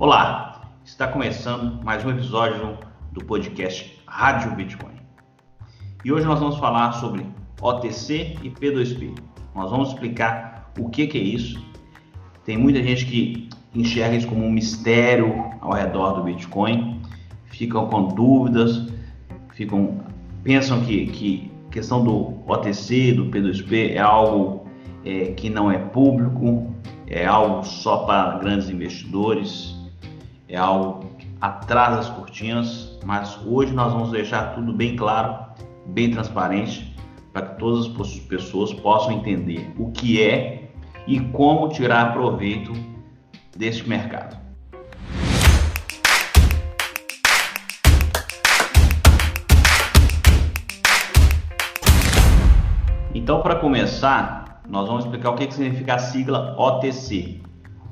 Olá, está começando mais um episódio do podcast Rádio Bitcoin. E hoje nós vamos falar sobre OTC e P2P. Nós vamos explicar o que, que é isso. Tem muita gente que enxerga isso como um mistério ao redor do Bitcoin, ficam com dúvidas, ficam pensam que, que questão do OTC, do P2P é algo é, que não é público, é algo só para grandes investidores é algo atrás das cortinas, mas hoje nós vamos deixar tudo bem claro, bem transparente, para que todas as pessoas possam entender o que é e como tirar proveito deste mercado. Então, para começar, nós vamos explicar o que, significa a sigla OTC.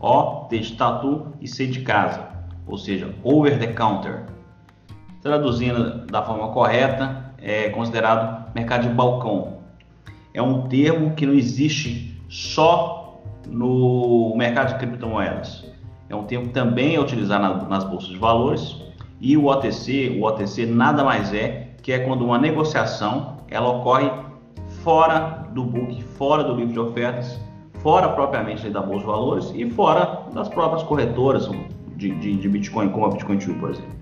O de tatu e C de casa ou seja, over the counter. Traduzindo da forma correta, é considerado mercado de balcão. É um termo que não existe só no mercado de criptomoedas. É um termo que também é utilizado nas bolsas de valores e o OTC, o OTC nada mais é que é quando uma negociação ela ocorre fora do book, fora do livro de ofertas, fora propriamente da bolsa de valores e fora das próprias corretoras, de, de, de Bitcoin, como a Bitcoin Tree, por exemplo.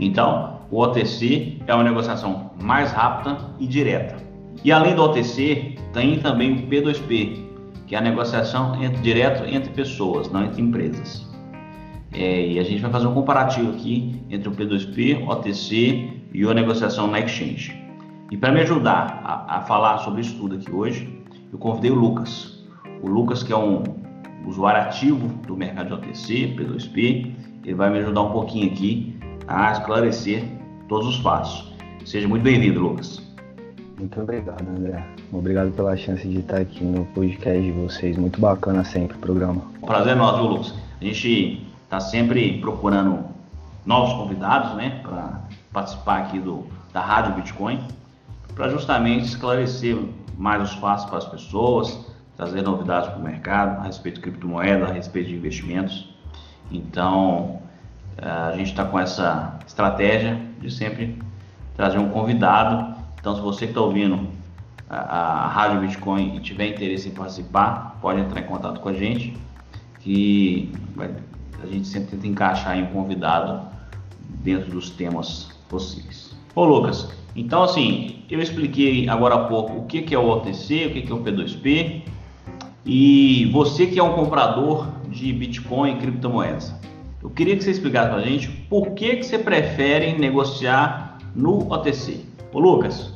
Então, o OTC é uma negociação mais rápida e direta. E além do OTC, tem também o P2P, que é a negociação entre, direto entre pessoas, não entre empresas. É, e a gente vai fazer um comparativo aqui entre o P2P, OTC e a negociação na Exchange. E para me ajudar a, a, falar sobre isso tudo aqui hoje, eu convidei o Lucas. O Lucas, que é um usuário ativo do mercado de OTC, P2P, ele vai me ajudar um pouquinho aqui a esclarecer todos os passos. Seja muito bem-vindo, Lucas. Muito obrigado, André. Obrigado pela chance de estar aqui no podcast de vocês. Muito bacana sempre o programa. Prazer é nosso, viu, Lucas? A gente está sempre procurando novos convidados, né, para participar aqui do, da Rádio Bitcoin, para justamente esclarecer mais os passos para as pessoas, trazer novidades para o mercado a respeito de criptomoeda, a respeito de investimentos. Então, eh, a gente está com essa estratégia de sempre trazer um convidado. Então, se você que está ouvindo a, a Rádio Bitcoin e tiver interesse em participar, pode entrar em contato com a gente, que a gente sempre tenta encaixar em um convidado dentro dos temas possíveis. Ô Lucas, então assim, eu expliquei agora há pouco o que, que é o OTC, o que, que é o P2P, e você que é um comprador de Bitcoin e criptomoedas, eu queria que você explicasse para a gente por que, que você prefere negociar no OTC. Ô Lucas,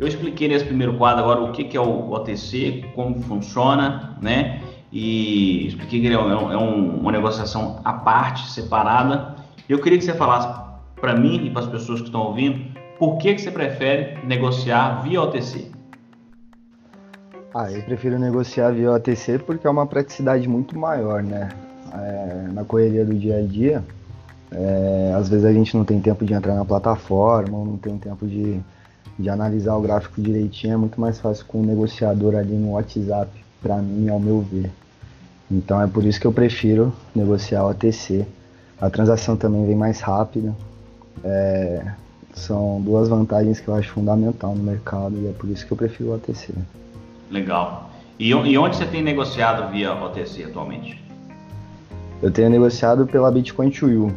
eu expliquei nesse primeiro quadro agora o que, que é o OTC, como funciona, né? E expliquei que ele é, um, é um, uma negociação à parte, separada. Eu queria que você falasse para mim e para as pessoas que estão ouvindo por que, que você prefere negociar via OTC. Ah, eu prefiro negociar via OTC porque é uma praticidade muito maior, né? É, na correria do dia a dia, é, às vezes a gente não tem tempo de entrar na plataforma, não tem tempo de, de analisar o gráfico direitinho, é muito mais fácil com o negociador ali no WhatsApp, para mim, ao meu ver. Então é por isso que eu prefiro negociar OTC. A transação também vem mais rápida. É, são duas vantagens que eu acho fundamental no mercado e é por isso que eu prefiro o OTC. Legal. E, e onde você tem negociado via OTC atualmente? Eu tenho negociado pela Bitcoin to You.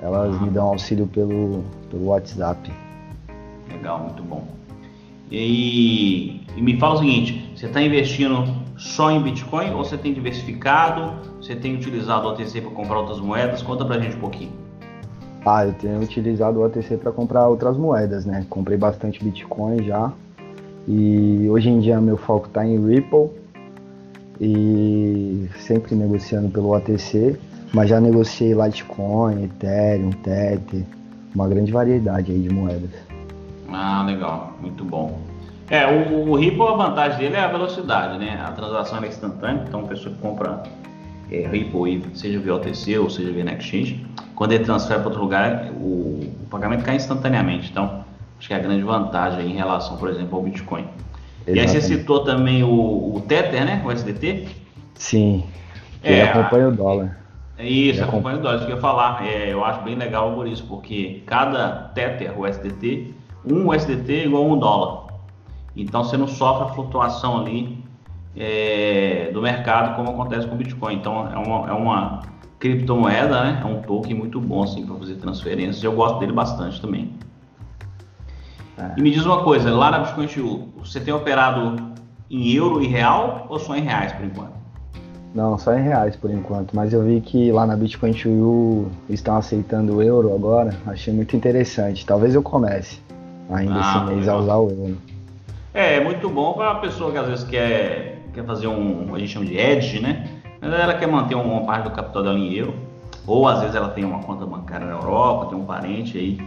Elas ah. me dão auxílio pelo, pelo WhatsApp. Legal, muito bom. E, e me fala o seguinte, você está investindo só em Bitcoin ou você tem diversificado? Você tem utilizado o OTC para comprar outras moedas? Conta pra gente um pouquinho. Ah, eu tenho utilizado o OTC para comprar outras moedas, né? Comprei bastante Bitcoin já, e hoje em dia meu foco está em Ripple e sempre negociando pelo OTC, mas já negociei Litecoin, Ethereum, Tether, uma grande variedade aí de moedas. Ah, legal, muito bom. É, o, o Ripple, a vantagem dele é a velocidade, né? A transação é instantânea, então a pessoa que compra é, Ripple, seja via OTC ou seja via Exchange, quando ele transfere para outro lugar, o, o pagamento cai instantaneamente. Então, Acho que é a grande vantagem em relação, por exemplo, ao Bitcoin. Exatamente. E aí você citou também o, o Tether, né? O SDT? Sim. Ele é, acompanha o dólar. É isso, acompanha os dólares, que eu ia falar. É, eu acho bem legal por isso, porque cada Tether, o SDT, um USDT é igual a um dólar. Então você não sofre a flutuação ali é, do mercado como acontece com o Bitcoin. Então é uma, é uma criptomoeda, né? É um token muito bom assim para fazer transferências. Eu gosto dele bastante também. É. E me diz uma coisa, lá na Bitcoin TU, você tem operado em euro e real ou só em reais por enquanto? Não, só em reais por enquanto, mas eu vi que lá na Bitcoin TU estão aceitando o euro agora, achei muito interessante. Talvez eu comece ainda ah, esse mês legal. a usar o euro. É, é muito bom para a pessoa que às vezes quer, quer fazer um, a gente chama de edge, né? Mas ela quer manter uma parte do capital dela em euro, ou às vezes ela tem uma conta bancária na Europa, tem um parente aí,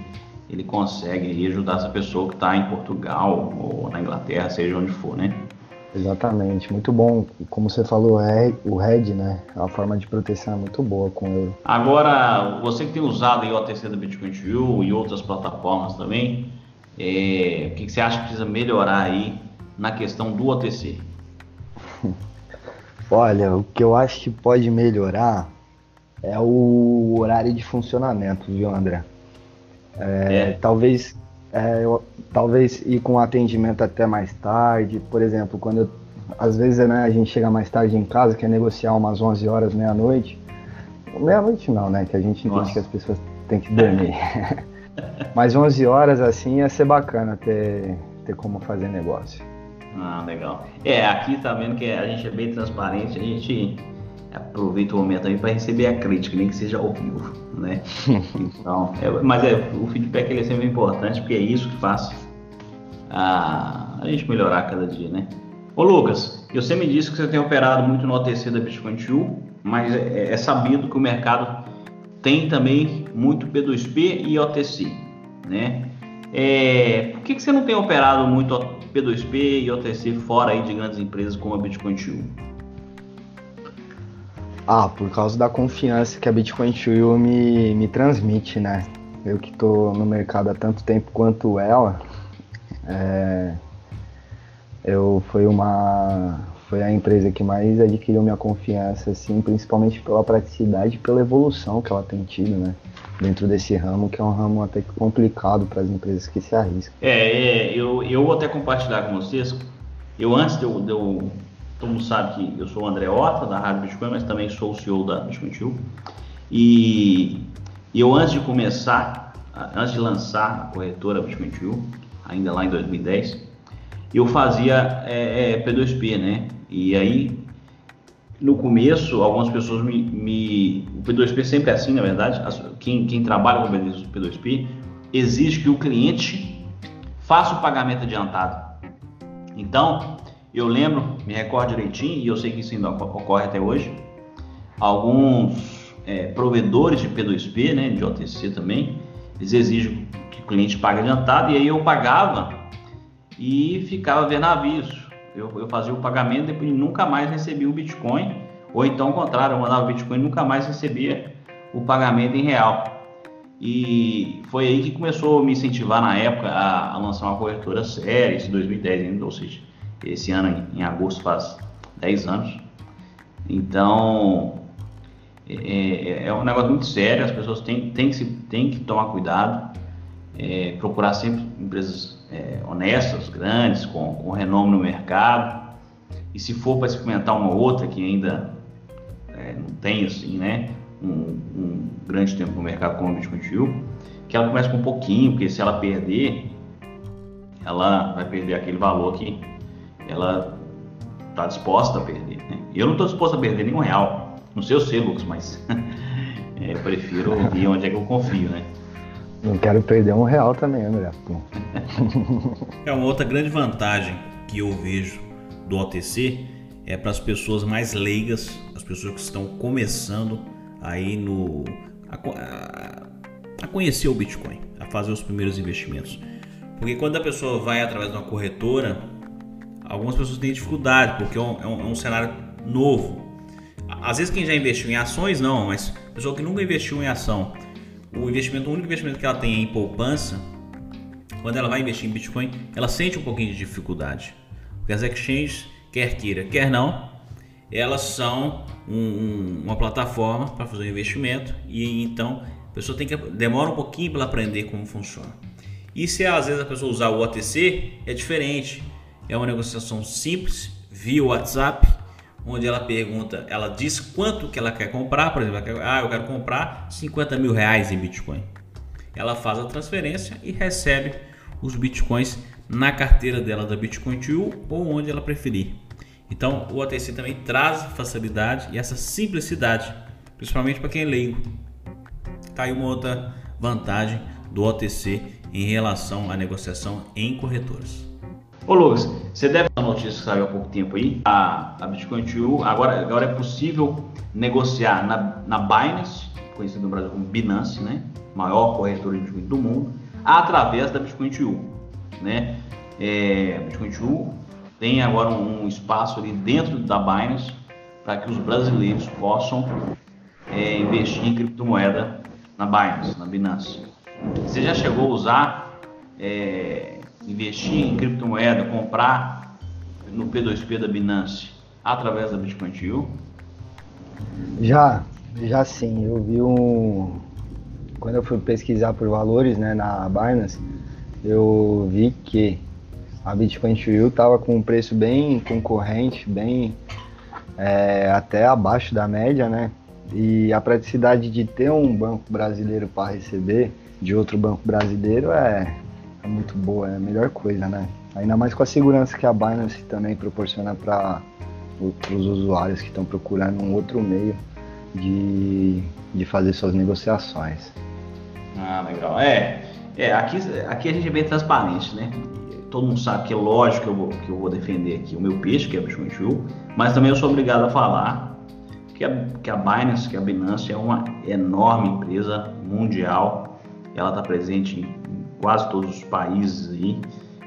ele consegue ajudar essa pessoa que está em Portugal ou na Inglaterra, seja onde for, né? Exatamente, muito bom. Como você falou, é o RED, né? A forma de proteção é muito boa com o euro. Agora, você que tem usado aí o OTC da Bitcoin View e outras plataformas também, é, o que, que você acha que precisa melhorar aí na questão do OTC? Olha, o que eu acho que pode melhorar é o horário de funcionamento, viu, André? É, é. Talvez é, eu, talvez ir com atendimento até mais tarde, por exemplo, quando eu, às vezes né, a gente chega mais tarde em casa, quer negociar umas 11 horas, meia-noite. Meia-noite não, né? Que a gente entende Nossa. que as pessoas têm que dormir. Mas 11 horas assim ia ser bacana ter, ter como fazer negócio. Ah, legal. É, aqui tá vendo que a gente é bem transparente, a gente aproveita o momento aí para receber a crítica, nem que seja ao vivo, né? Então, é, mas é, o feedback ele é sempre importante porque é isso que faz a, a gente melhorar cada dia, né? Ô Lucas, você me disse que você tem operado muito no OTC da Bitcoin 2, mas é, é sabido que o mercado tem também muito P2P e OTC, né? É, por que, que você não tem operado muito P2P e OTC fora aí de grandes empresas como a Bitcoin 2? Ah, por causa da confiança que a Bitcoin Trio me, me transmite, né? Eu que estou no mercado há tanto tempo quanto ela, é, eu foi uma foi a empresa que mais adquiriu minha confiança, assim, principalmente pela praticidade e pela evolução que ela tem tido, né? Dentro desse ramo, que é um ramo até que complicado para as empresas que se arriscam. É, é eu, eu vou até compartilhar com vocês. Eu antes de eu, de eu todo mundo sabe que eu sou o André Horta, da Rádio Bitcoin, mas também sou o CEO da Bitcoin Tube. E, eu, antes de começar, antes de lançar a corretora Bitcoin Tube, ainda lá em 2010, eu fazia é, é, P2P, né? E aí, no começo, algumas pessoas me, me, O P2P sempre é assim, na verdade. Quem, quem trabalha com P2P exige que o cliente faça o pagamento adiantado. Então, eu lembro, me recordo direitinho, e eu sei que isso ainda ocorre até hoje, alguns é, provedores de P2P, né, de OTC também, eles exigem que o cliente pague adiantado, e aí eu pagava e ficava vendo aviso. Eu, eu fazia o pagamento e nunca mais recebia o Bitcoin, ou então ao contrário, eu mandava o Bitcoin e nunca mais recebia o pagamento em real. E foi aí que começou a me incentivar na época a, a lançar uma corretora séria, em 2010 ainda, ou seja, esse ano, em agosto, faz 10 anos. Então, é, é, é, um negócio muito sério, as pessoas têm, têm, que, se, têm que tomar cuidado, é, procurar sempre empresas é, honestas, grandes, com, com renome no mercado. E se for para experimentar uma outra que ainda é, não tem assim, né, um, um, grande tempo no mercado como a Bitcoin Fuel, que ela comece com um pouquinho, porque se ela perder, ela vai perder aquele valor que ela está disposta a perder. Né? Eu não estou disposto a perder nenhum real. Não sei o sei, Lucas, mas é, eu prefiro ouvir onde é que eu confio, né? Não quero perder um real também, André. é uma outra grande vantagem que eu vejo do OTC é para as pessoas mais leigas, as pessoas que estão começando aí no a, a, a conhecer o Bitcoin, a fazer os primeiros investimentos. Porque quando a pessoa vai através de uma corretora, algumas pessoas têm dificuldade, porque é um, é um, é um cenário novo. Às vezes quem já investiu em ações, não, mas pessoa que nunca investiu em ação, o investimento, o único investimento que ela tem é em poupança, quando ela vai investir em Bitcoin, ela sente um pouquinho de dificuldade. Porque as exchanges, quer queira, quer não, elas são um, um, uma plataforma para fazer um investimento e então a pessoa tem que demora um pouquinho para aprender como funciona. E se às vezes a pessoa usar o OTC, é diferente. É uma negociação simples via WhatsApp, onde ela pergunta, ela diz quanto que ela quer comprar, por exemplo, quer, ah, eu quero comprar 50 mil reais em Bitcoin. Ela faz a transferência e recebe os Bitcoins na carteira dela da Bitcoin to ou onde ela preferir. Então o OTC também traz facilidade e essa simplicidade, principalmente para quem é leigo. Tá aí uma outra vantagem do OTC em relação à negociação em corretoras. Ô Lucas, você deve uma notícia que saiu há pouco tempo aí. A, a Bitcoin to agora, agora é possível negociar na, na Binance, conhecido no Brasil como Binance, né? Maior corretora de Bitcoin do mundo, através da Bitcoin to né? É, Bitcoin to tem agora um, um espaço ali dentro da Binance para que os brasileiros possam é, investir em criptomoeda na Binance, na Binance. Você já chegou a usar, é, investir em criptomoeda, comprar no P2P da Binance através da Bitcoin to Já, já sim. Eu vi um. Quando eu fui pesquisar por valores né, na Binance, eu vi que a Bitcoin You estava com um preço bem concorrente, bem é, até abaixo da média, né? E a praticidade de ter um banco brasileiro para receber de outro banco brasileiro é, é, muito boa, é a melhor coisa, né? Ainda mais com a segurança que a Binance também proporciona para os usuários que estão procurando um outro meio de, de fazer suas negociações. Ah, legal. É, é aqui, aqui a gente é bem transparente, né? Todo mundo sabe que é lógico que eu vou, que eu vou defender aqui o meu peixe, que é o Bitcoin mas também eu sou obrigado a falar que a, que a Binance, que a Binance é uma enorme empresa mundial, ela está presente em quase todos os países aí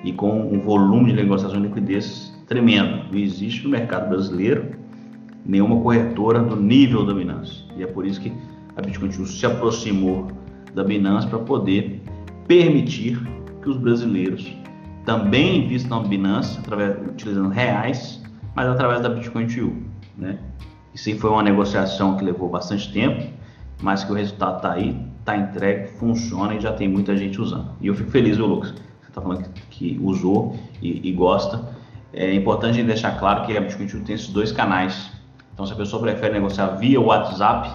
e com um volume de negociação de liquidez tremendo. Não existe no mercado brasileiro nenhuma corretora do nível da Binance. E é por isso que a Bitcoin se aproximou da Binance para poder permitir que os brasileiros também invistam na Binance através, utilizando reais, mas através da Bitcoin to né? Isso aí foi uma negociação que levou bastante tempo, mas que o resultado está aí, está entregue, funciona e já tem muita gente usando. E eu fico feliz, viu, Lucas? Você está falando que, que usou e, e, gosta. É importante deixar claro que a Bitcoin to tem esses dois canais. Então, se a pessoa prefere negociar via WhatsApp,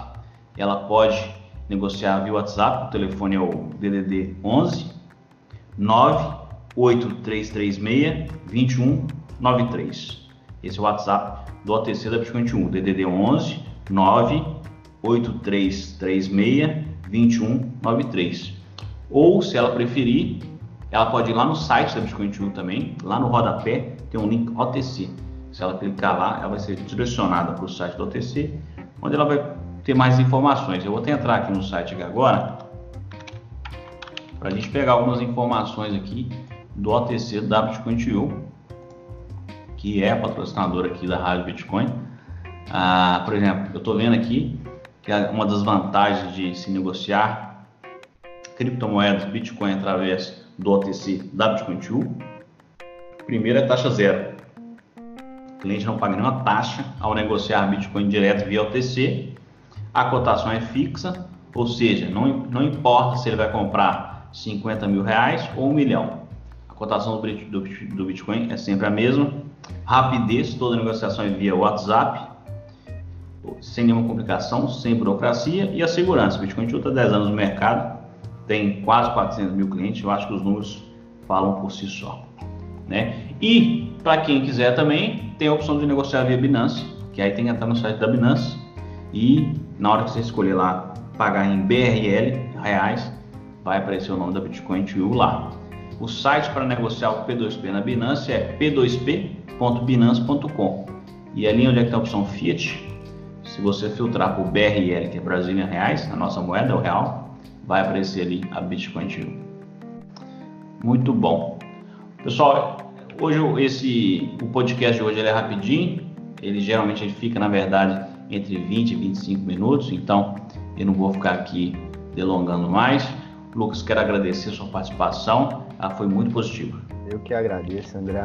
ela pode negociar via WhatsApp. O telefone é o DDD 11 98336 2193. Esse é o WhatsApp do OTC da Bitcoin 1, DDD 11 98336 2193. Ou, se ela preferir, ela pode ir lá no site da Bitcoin 1 também, lá no rodapé tem um link OTC. Se ela clicar lá, ela vai ser direcionada para o site do OTC, onde ela vai ter mais informações. Eu vou até entrar aqui no site agora para a gente pegar algumas informações aqui do OTC da Bitcoin que é patrocinador aqui da Rádio Bitcoin. Ah, por exemplo, eu estou vendo aqui que é uma das vantagens de se negociar criptomoedas Bitcoin através do OTC da Bitcoin primeiro é taxa zero. O cliente não paga nenhuma taxa ao negociar Bitcoin direto via OTC. A cotação é fixa, ou seja, não, não importa se ele vai comprar 50 mil reais ou um milhão. A cotação do, do, do Bitcoin é sempre a mesma rapidez, toda negociação é via WhatsApp, sem nenhuma complicação, sem burocracia e a segurança. Bitcoin está 10 anos no mercado, tem quase 400 mil clientes, eu acho que os números falam por si só. Né? E para quem quiser também, tem a opção de negociar via Binance, que aí tem que entrar no site da Binance e na hora que você escolher lá pagar em BRL, reais, vai aparecer o nome da Bitcoin to lá. O site para negociar o P2P na Binance é p2p.binance.com. E ali onde é que está a opção Fiat, se você filtrar por BRL, que é Brazilian Reais, a nossa moeda, o real, vai aparecer ali a Bitcoin to Muito bom. Pessoal, hoje esse o podcast de hoje é rapidinho. Ele geralmente ele fica, na verdade, entre 20 e 25 minutos, então eu não vou ficar aqui delongando mais. Lucas, quero agradecer a sua participação, ela foi muito positiva. Eu que agradeço, André.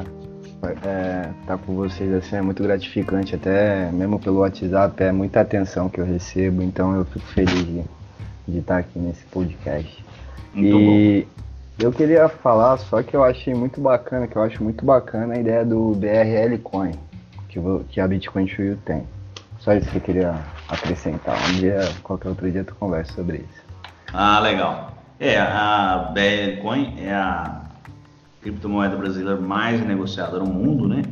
É, tá com vocês assim é muito gratificante, até mesmo pelo WhatsApp, é muita atenção que eu recebo, então eu fico feliz de, de estar aqui nesse podcast. Muito e bom. eu queria falar só que eu achei muito bacana, que eu acho muito bacana a ideia do BRL Coin, que, que a Bitcoin Trio tem. Só isso que eu queria acrescentar. Um dia, qualquer outro dia, tu conversa sobre isso. Ah, legal. É, a BRL Coin é a criptomoeda brasileira mais negociada no mundo, né?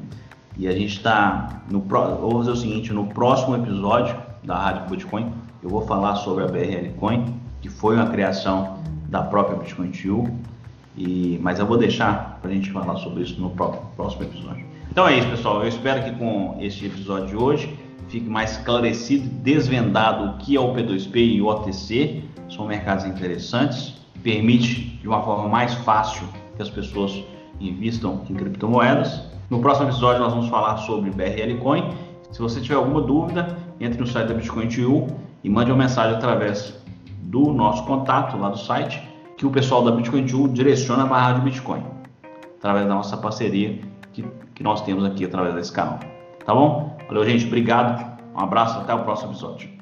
E a gente está no vou fazer o seguinte, no próximo episódio da Rádio Bitcoin, eu vou falar sobre a BRL Coin, que foi uma criação da própria Bitcoin TU, e mas eu vou deixar para a gente falar sobre isso no próximo episódio. Então é isso, pessoal. Eu espero que com este episódio de hoje fique mais esclarecido, desvendado o que é o P2P e o OTC. São mercados interessantes, permite de uma forma mais fácil as pessoas invistam em criptomoedas. No próximo episódio nós vamos falar sobre BRL Coin. Se você tiver alguma dúvida, entre no site da Bitcoin TU e mande uma mensagem através do nosso contato lá do site, que o pessoal da Bitcoin TU direciona para a Rádio Bitcoin, através da nossa parceria que, que nós temos aqui através desse canal. Tá bom? Valeu, gente. Obrigado. Um abraço. Até o próximo episódio.